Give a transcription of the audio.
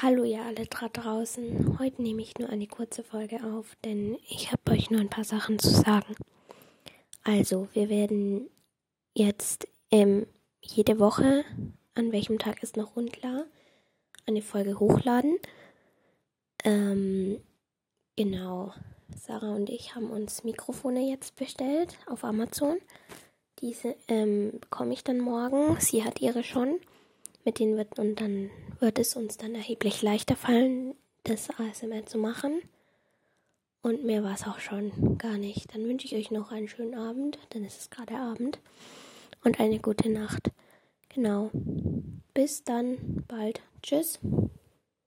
Hallo ihr alle da draußen. Heute nehme ich nur eine kurze Folge auf, denn ich habe euch nur ein paar Sachen zu sagen. Also, wir werden jetzt ähm, jede Woche, an welchem Tag ist noch unklar, eine Folge hochladen. Ähm, genau. Sarah und ich haben uns Mikrofone jetzt bestellt auf Amazon. Diese ähm, bekomme ich dann morgen. Sie hat ihre schon. Mit denen wird und dann wird es uns dann erheblich leichter fallen, das ASMR zu machen. Und mehr war es auch schon gar nicht. Dann wünsche ich euch noch einen schönen Abend, denn es ist gerade Abend. Und eine gute Nacht. Genau. Bis dann bald. Tschüss.